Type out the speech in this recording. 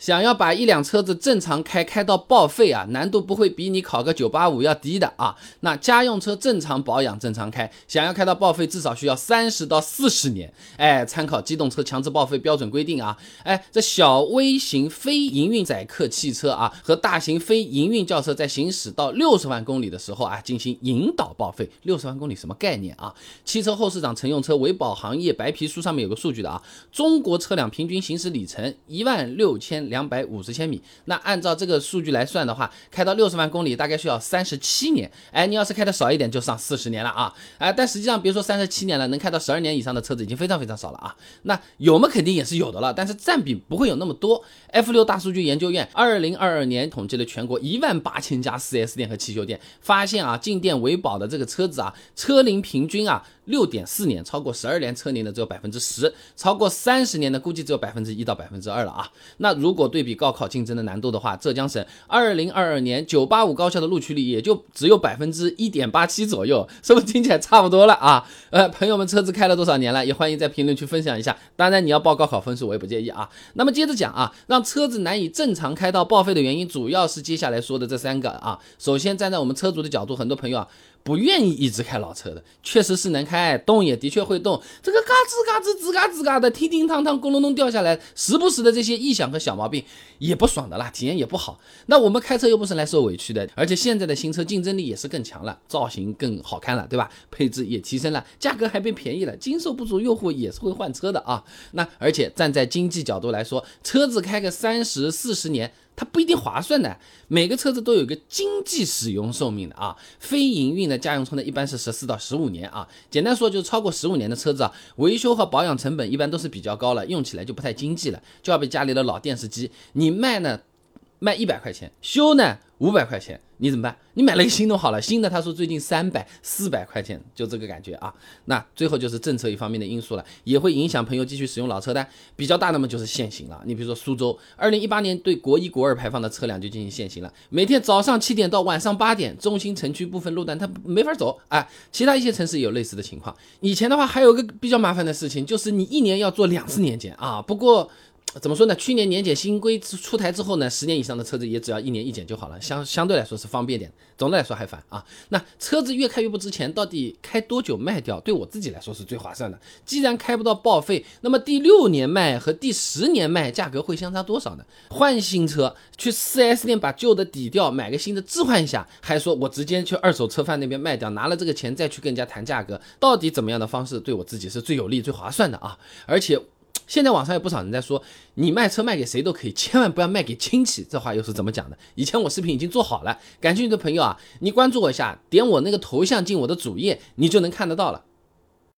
想要把一辆车子正常开开到报废啊，难度不会比你考个九八五要低的啊。那家用车正常保养、正常开，想要开到报废，至少需要三十到四十年。哎，参考机动车强制报废标准规定啊。哎，这小微型非营运载客汽车啊和大型非营运轿车在行驶到六十万公里的时候啊，进行引导报废。六十万公里什么概念啊？汽车后市场乘用车维保行业白皮书上面有个数据的啊，中国车辆平均行驶里程一万六千。两百五十千米，那按照这个数据来算的话，开到六十万公里大概需要三十七年。哎，你要是开的少一点，就上四十年了啊！哎，但实际上别说三十七年了，能开到十二年以上的车子已经非常非常少了啊。那有吗？肯定也是有的了，但是占比不会有那么多。F 六大数据研究院二零二二年统计了全国一万八千家 4S 店和汽修店，发现啊，进店维保的这个车子啊，车龄平均啊。六点四年，超过十二年车龄的只有百分之十，超过三十年的估计只有百分之一到百分之二了啊。那如果果对比高考竞争的难度的话，浙江省二零二二年九八五高校的录取率也就只有百分之一点八七左右，是不是听起来差不多了啊？呃，朋友们，车子开了多少年了？也欢迎在评论区分享一下。当然，你要报高考分数，我也不介意啊。那么接着讲啊，让车子难以正常开到报废的原因，主要是接下来说的这三个啊。首先，站在我们车主的角度，很多朋友啊。不愿意一直开老车的，确实是能开，动也的确会动，这个嘎吱嘎吱吱嘎吱嘎的，叮叮当当，咕隆咚掉下来，时不时的这些异响和小毛病也不爽的啦，体验也不好。那我们开车又不是来受委屈的，而且现在的新车竞争力也是更强了，造型更好看了，对吧？配置也提升了，价格还变便宜了，经受不住用户也是会换车的啊。那而且站在经济角度来说，车子开个三十四十年。它不一定划算的，每个车子都有一个经济使用寿命的啊。非营运的家用车呢，一般是十四到十五年啊。简单说就是超过十五年的车子啊，维修和保养成本一般都是比较高了，用起来就不太经济了。就要被家里的老电视机，你卖呢，卖一百块钱，修呢五百块钱。你怎么办？你买了一个新的好了，新的他说最近三百四百块钱，就这个感觉啊。那最后就是政策一方面的因素了，也会影响朋友继续使用老车的。比较大的嘛就是限行了。你比如说苏州，二零一八年对国一国二排放的车辆就进行限行了，每天早上七点到晚上八点，中心城区部分路段它没法走啊。其他一些城市也有类似的情况。以前的话还有个比较麻烦的事情，就是你一年要做两次年检啊。不过。怎么说呢？去年年检新规出台之后呢，十年以上的车子也只要一年一检就好了，相相对来说是方便点。总的来说还烦啊。那车子越开越不值钱，到底开多久卖掉？对我自己来说是最划算的。既然开不到报废，那么第六年卖和第十年卖价格会相差多少呢？换新车去 4S 店把旧的抵掉，买个新的置换一下，还说我直接去二手车贩那边卖掉，拿了这个钱再去跟人家谈价格，到底怎么样的方式对我自己是最有利、最划算的啊？而且。现在网上有不少人在说，你卖车卖给谁都可以，千万不要卖给亲戚。这话又是怎么讲的？以前我视频已经做好了，感兴趣的朋友啊，你关注我一下，点我那个头像进我的主页，你就能看得到了。